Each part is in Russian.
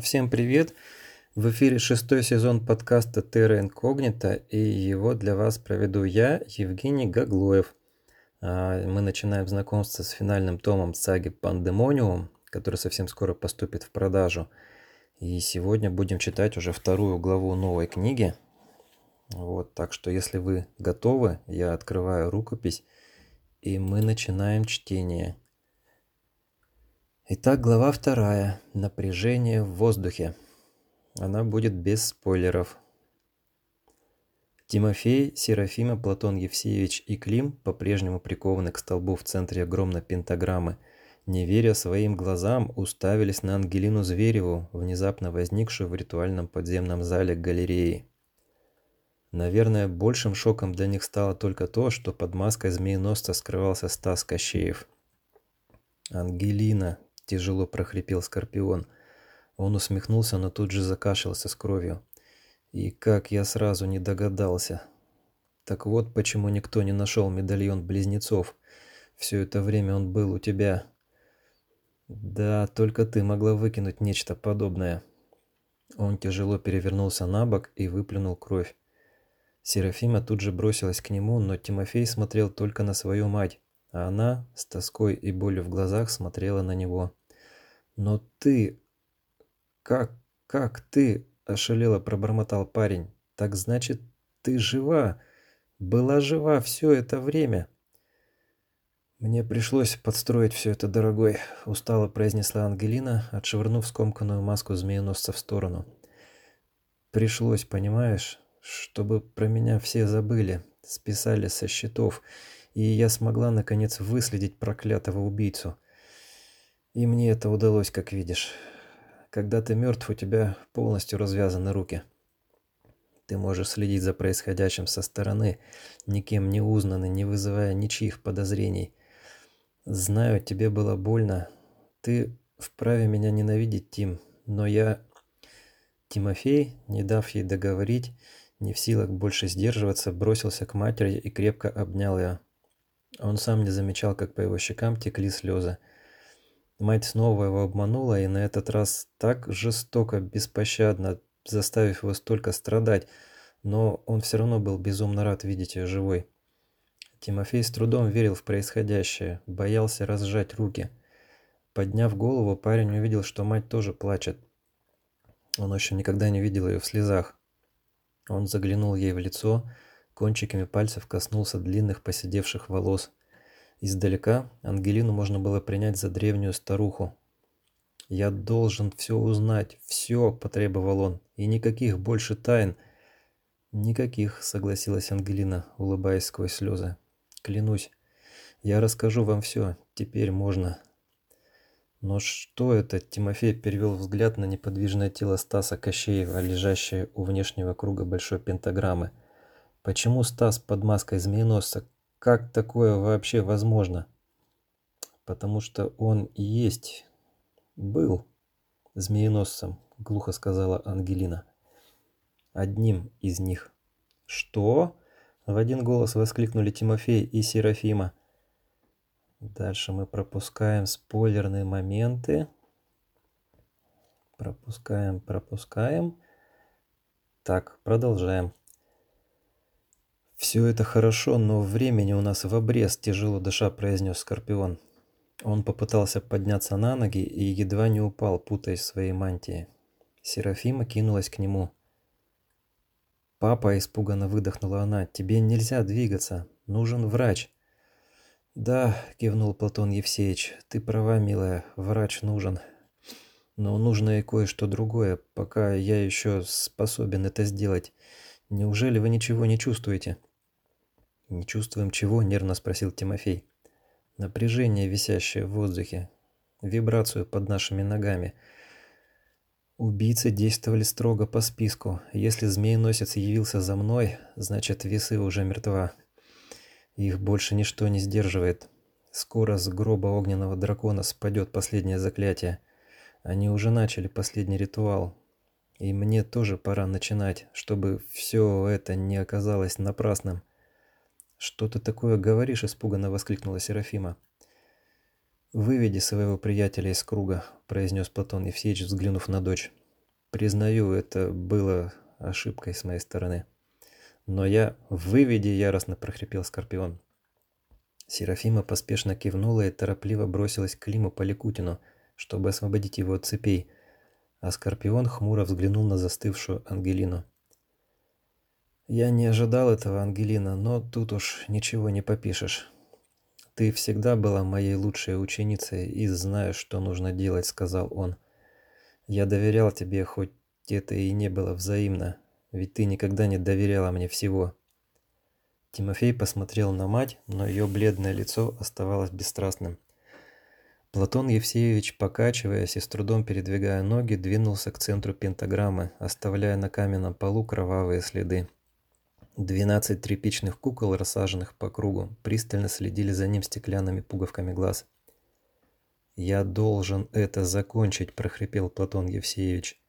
Всем привет! В эфире шестой сезон подкаста Terra Incognita, и его для вас проведу я, Евгений Гаглоев. А, мы начинаем знакомство с финальным томом саги Пандемониум, который совсем скоро поступит в продажу. И сегодня будем читать уже вторую главу новой книги. Вот, так что если вы готовы, я открываю рукопись, и мы начинаем чтение. Итак, глава вторая. Напряжение в воздухе. Она будет без спойлеров. Тимофей, Серафима, Платон Евсеевич и Клим по-прежнему прикованы к столбу в центре огромной пентаграммы. Не веря своим глазам, уставились на Ангелину Звереву, внезапно возникшую в ритуальном подземном зале галереи. Наверное, большим шоком для них стало только то, что под маской змееносца скрывался Стас Кощеев. «Ангелина, тяжело прохрипел Скорпион. Он усмехнулся, но тут же закашлялся с кровью. И как я сразу не догадался. Так вот почему никто не нашел медальон близнецов. Все это время он был у тебя. Да, только ты могла выкинуть нечто подобное. Он тяжело перевернулся на бок и выплюнул кровь. Серафима тут же бросилась к нему, но Тимофей смотрел только на свою мать а она с тоской и болью в глазах смотрела на него. «Но ты... Как... как ты...» – ошалело пробормотал парень. «Так значит, ты жива? Была жива все это время?» «Мне пришлось подстроить все это, дорогой», – устало произнесла Ангелина, отшвырнув скомканную маску змееносца в сторону. «Пришлось, понимаешь, чтобы про меня все забыли, списали со счетов» и я смогла наконец выследить проклятого убийцу. И мне это удалось, как видишь. Когда ты мертв, у тебя полностью развязаны руки. Ты можешь следить за происходящим со стороны, никем не узнанный, не вызывая ничьих подозрений. Знаю, тебе было больно. Ты вправе меня ненавидеть, Тим, но я... Тимофей, не дав ей договорить, не в силах больше сдерживаться, бросился к матери и крепко обнял ее. Он сам не замечал, как по его щекам текли слезы. Мать снова его обманула, и на этот раз так жестоко, беспощадно, заставив его столько страдать, но он все равно был безумно рад видеть ее живой. Тимофей с трудом верил в происходящее, боялся разжать руки. Подняв голову, парень увидел, что мать тоже плачет. Он еще никогда не видел ее в слезах. Он заглянул ей в лицо, Кончиками пальцев коснулся длинных поседевших волос. Издалека Ангелину можно было принять за древнюю старуху. «Я должен все узнать, все», — потребовал он, — «и никаких больше тайн». «Никаких», — согласилась Ангелина, улыбаясь сквозь слезы. «Клянусь, я расскажу вам все, теперь можно». «Но что это?» — Тимофей перевел взгляд на неподвижное тело Стаса Кощеева, лежащее у внешнего круга большой пентаграммы — Почему Стас под маской змееносца? Как такое вообще возможно? Потому что он и есть был змееносцем, глухо сказала Ангелина. Одним из них. Что? В один голос воскликнули Тимофей и Серафима. Дальше мы пропускаем спойлерные моменты. Пропускаем, пропускаем. Так, продолжаем. «Все это хорошо, но времени у нас в обрез», – тяжело дыша произнес Скорпион. Он попытался подняться на ноги и едва не упал, путаясь в своей мантии. Серафима кинулась к нему. «Папа», – испуганно выдохнула она, – «тебе нельзя двигаться. Нужен врач». «Да», – кивнул Платон Евсеевич, – «ты права, милая, врач нужен. Но нужно и кое-что другое, пока я еще способен это сделать. Неужели вы ничего не чувствуете?» «Не чувствуем чего?» – нервно спросил Тимофей. «Напряжение, висящее в воздухе. Вибрацию под нашими ногами. Убийцы действовали строго по списку. Если змееносец явился за мной, значит, весы уже мертва. Их больше ничто не сдерживает. Скоро с гроба огненного дракона спадет последнее заклятие. Они уже начали последний ритуал. И мне тоже пора начинать, чтобы все это не оказалось напрасным». «Что ты такое говоришь?» – испуганно воскликнула Серафима. «Выведи своего приятеля из круга», — произнес Платон Евсеевич, взглянув на дочь. «Признаю, это было ошибкой с моей стороны». «Но я... Выведи!» — яростно прохрипел Скорпион. Серафима поспешно кивнула и торопливо бросилась к Климу Поликутину, чтобы освободить его от цепей, а Скорпион хмуро взглянул на застывшую Ангелину. «Я не ожидал этого, Ангелина, но тут уж ничего не попишешь. «Ты всегда была моей лучшей ученицей и знаешь, что нужно делать», — сказал он. «Я доверял тебе, хоть это и не было взаимно, ведь ты никогда не доверяла мне всего». Тимофей посмотрел на мать, но ее бледное лицо оставалось бесстрастным. Платон Евсеевич, покачиваясь и с трудом передвигая ноги, двинулся к центру пентаграммы, оставляя на каменном полу кровавые следы. Двенадцать тряпичных кукол, рассаженных по кругу, пристально следили за ним стеклянными пуговками глаз. «Я должен это закончить», – прохрипел Платон Евсеевич.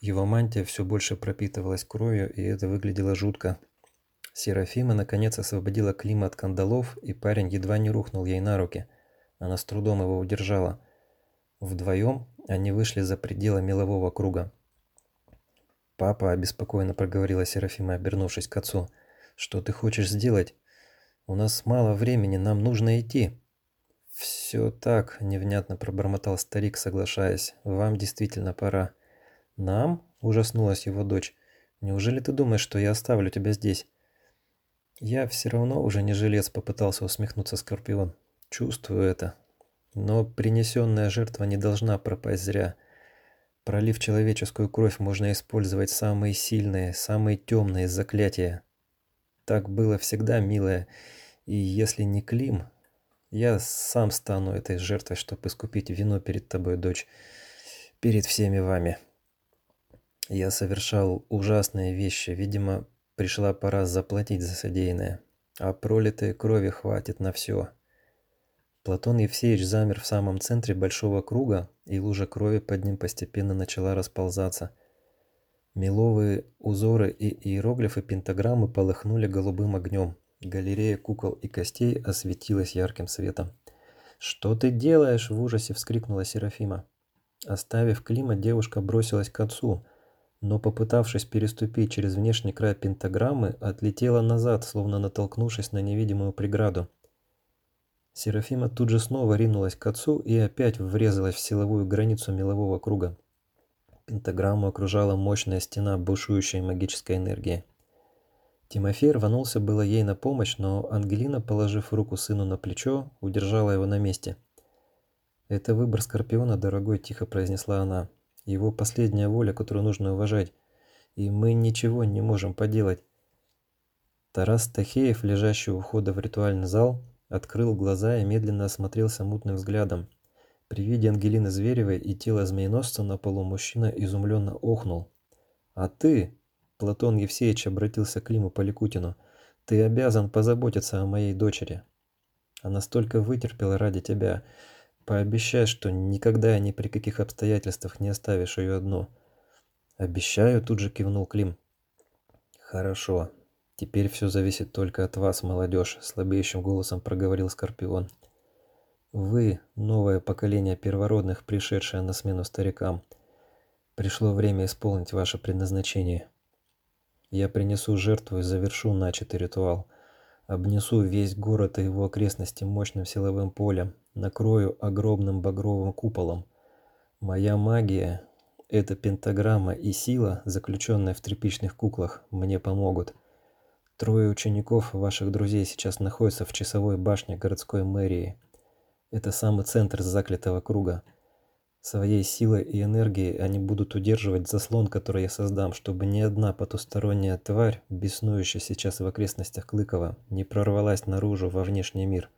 Его мантия все больше пропитывалась кровью, и это выглядело жутко. Серафима наконец освободила Клима от кандалов, и парень едва не рухнул ей на руки. Она с трудом его удержала. Вдвоем они вышли за пределы мелового круга. «Папа», – обеспокоенно проговорила Серафима, обернувшись к отцу, – «что ты хочешь сделать? У нас мало времени, нам нужно идти». «Все так», – невнятно пробормотал старик, соглашаясь, – «вам действительно пора». «Нам?» – ужаснулась его дочь. «Неужели ты думаешь, что я оставлю тебя здесь?» «Я все равно уже не жилец», – попытался усмехнуться Скорпион. «Чувствую это. Но принесенная жертва не должна пропасть зря». Пролив человеческую кровь, можно использовать самые сильные, самые темные заклятия. Так было всегда, милая, и если не Клим, я сам стану этой жертвой, чтобы искупить вину перед тобой, дочь, перед всеми вами. Я совершал ужасные вещи, видимо, пришла пора заплатить за содеянное, а пролитой крови хватит на все. Платон Евсеевич замер в самом центре большого круга, и лужа крови под ним постепенно начала расползаться. Меловые узоры и иероглифы пентаграммы полыхнули голубым огнем. Галерея кукол и костей осветилась ярким светом. «Что ты делаешь?» – в ужасе вскрикнула Серафима. Оставив Клима, девушка бросилась к отцу, но, попытавшись переступить через внешний край пентаграммы, отлетела назад, словно натолкнувшись на невидимую преграду. Серафима тут же снова ринулась к отцу и опять врезалась в силовую границу мелового круга. Пентаграмму окружала мощная стена бушующей магической энергии. Тимофей рванулся было ей на помощь, но Ангелина, положив руку сыну на плечо, удержала его на месте. «Это выбор Скорпиона, дорогой», – тихо произнесла она. «Его последняя воля, которую нужно уважать. И мы ничего не можем поделать». Тарас Тахеев, лежащий у входа в ритуальный зал, Открыл глаза и медленно осмотрелся мутным взглядом. При виде Ангелины Зверевой и тела змееносца на полу мужчина изумленно охнул. «А ты?» – Платон Евсеевич обратился к Климу Поликутину. «Ты обязан позаботиться о моей дочери. Она столько вытерпела ради тебя. Пообещай, что никогда и ни при каких обстоятельствах не оставишь ее одну». «Обещаю», – тут же кивнул Клим. «Хорошо. «Теперь все зависит только от вас, молодежь», – слабеющим голосом проговорил Скорпион. «Вы – новое поколение первородных, пришедшее на смену старикам. Пришло время исполнить ваше предназначение. Я принесу жертву и завершу начатый ритуал. Обнесу весь город и его окрестности мощным силовым полем, накрою огромным багровым куполом. Моя магия – эта пентаграмма и сила, заключенная в тряпичных куклах, мне помогут». Трое учеников ваших друзей сейчас находятся в часовой башне городской мэрии. Это самый центр заклятого круга. Своей силой и энергией они будут удерживать заслон, который я создам, чтобы ни одна потусторонняя тварь, беснующая сейчас в окрестностях Клыкова, не прорвалась наружу во внешний мир.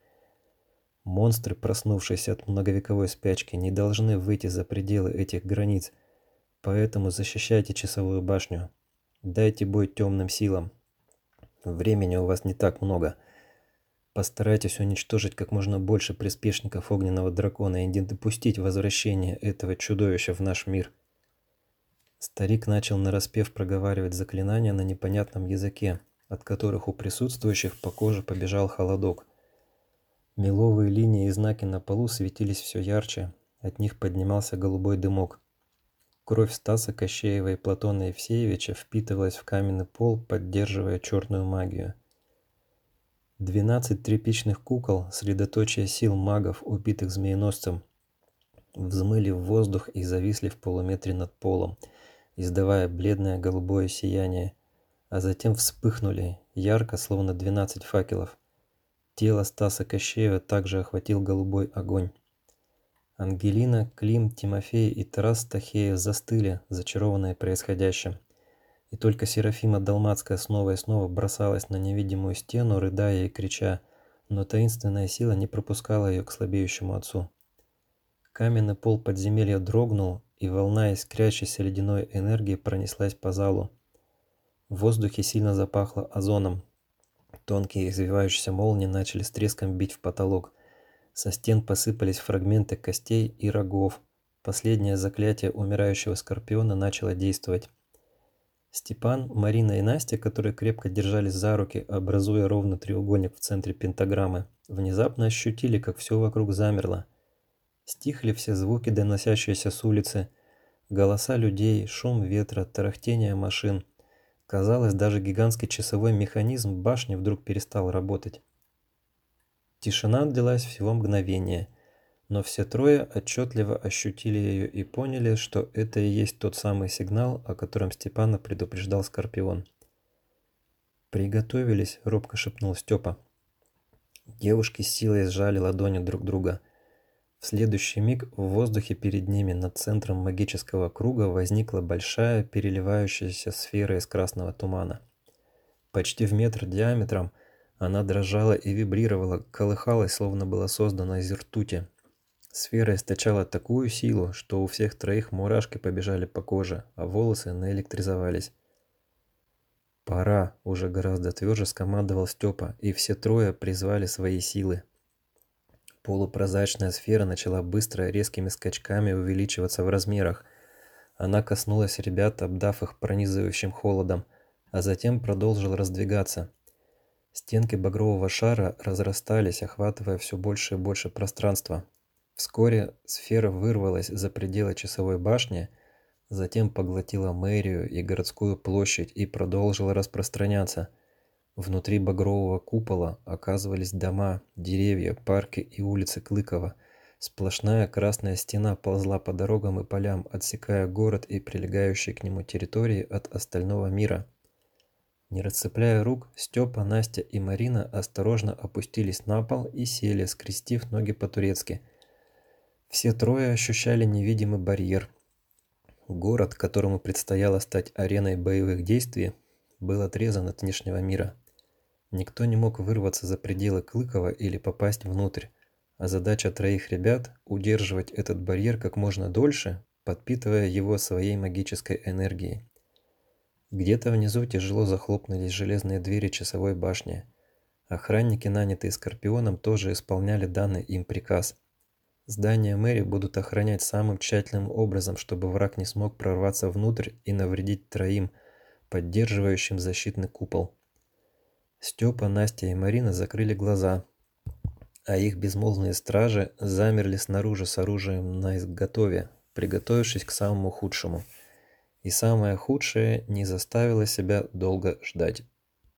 Монстры, проснувшиеся от многовековой спячки, не должны выйти за пределы этих границ. Поэтому защищайте часовую башню. Дайте бой темным силам, Времени у вас не так много. Постарайтесь уничтожить как можно больше приспешников огненного дракона и не допустить возвращения этого чудовища в наш мир. Старик начал нараспев проговаривать заклинания на непонятном языке, от которых у присутствующих по коже побежал холодок. Меловые линии и знаки на полу светились все ярче, от них поднимался голубой дымок. Кровь Стаса Кощеева и Платона Евсеевича впитывалась в каменный пол, поддерживая черную магию. Двенадцать тряпичных кукол, средоточие сил магов, убитых змееносцем, взмыли в воздух и зависли в полуметре над полом, издавая бледное голубое сияние, а затем вспыхнули, ярко, словно двенадцать факелов. Тело Стаса Кощеева также охватил голубой огонь. Ангелина, Клим, Тимофей и Тарас Стахеев застыли, зачарованные происходящим. И только Серафима Далмацкая снова и снова бросалась на невидимую стену, рыдая и крича, но таинственная сила не пропускала ее к слабеющему отцу. Каменный пол подземелья дрогнул, и волна искрящейся ледяной энергии пронеслась по залу. В воздухе сильно запахло озоном, Тонкие извивающиеся молнии начали с треском бить в потолок. Со стен посыпались фрагменты костей и рогов. Последнее заклятие умирающего скорпиона начало действовать. Степан, Марина и Настя, которые крепко держались за руки, образуя ровно треугольник в центре пентаграммы, внезапно ощутили, как все вокруг замерло. Стихли все звуки, доносящиеся с улицы, голоса людей, шум ветра, тарахтение машин – Казалось, даже гигантский часовой механизм башни вдруг перестал работать. Тишина длилась всего мгновение, но все трое отчетливо ощутили ее и поняли, что это и есть тот самый сигнал, о котором Степана предупреждал Скорпион. «Приготовились», — робко шепнул Степа. Девушки с силой сжали ладони друг друга. В следующий миг в воздухе перед ними над центром магического круга возникла большая переливающаяся сфера из красного тумана. Почти в метр диаметром она дрожала и вибрировала, колыхалась, словно была создана из ртути. Сфера источала такую силу, что у всех троих мурашки побежали по коже, а волосы наэлектризовались. «Пора!» – уже гораздо тверже скомандовал Степа, и все трое призвали свои силы. Полупрозрачная сфера начала быстро резкими скачками увеличиваться в размерах. Она коснулась ребят, обдав их пронизывающим холодом, а затем продолжила раздвигаться. Стенки багрового шара разрастались, охватывая все больше и больше пространства. Вскоре сфера вырвалась за пределы часовой башни, затем поглотила мэрию и городскую площадь и продолжила распространяться – Внутри багрового купола оказывались дома, деревья, парки и улицы Клыкова. Сплошная красная стена ползла по дорогам и полям, отсекая город и прилегающие к нему территории от остального мира. Не расцепляя рук, Степа, Настя и Марина осторожно опустились на пол и сели, скрестив ноги по-турецки. Все трое ощущали невидимый барьер. Город, которому предстояло стать ареной боевых действий, был отрезан от внешнего мира. Никто не мог вырваться за пределы Клыкова или попасть внутрь, а задача троих ребят – удерживать этот барьер как можно дольше, подпитывая его своей магической энергией. Где-то внизу тяжело захлопнулись железные двери часовой башни. Охранники, нанятые Скорпионом, тоже исполняли данный им приказ. Здание мэрии будут охранять самым тщательным образом, чтобы враг не смог прорваться внутрь и навредить троим, поддерживающим защитный купол. Степа, Настя и Марина закрыли глаза, а их безмолвные стражи замерли снаружи с оружием на изготове, приготовившись к самому худшему. И самое худшее не заставило себя долго ждать.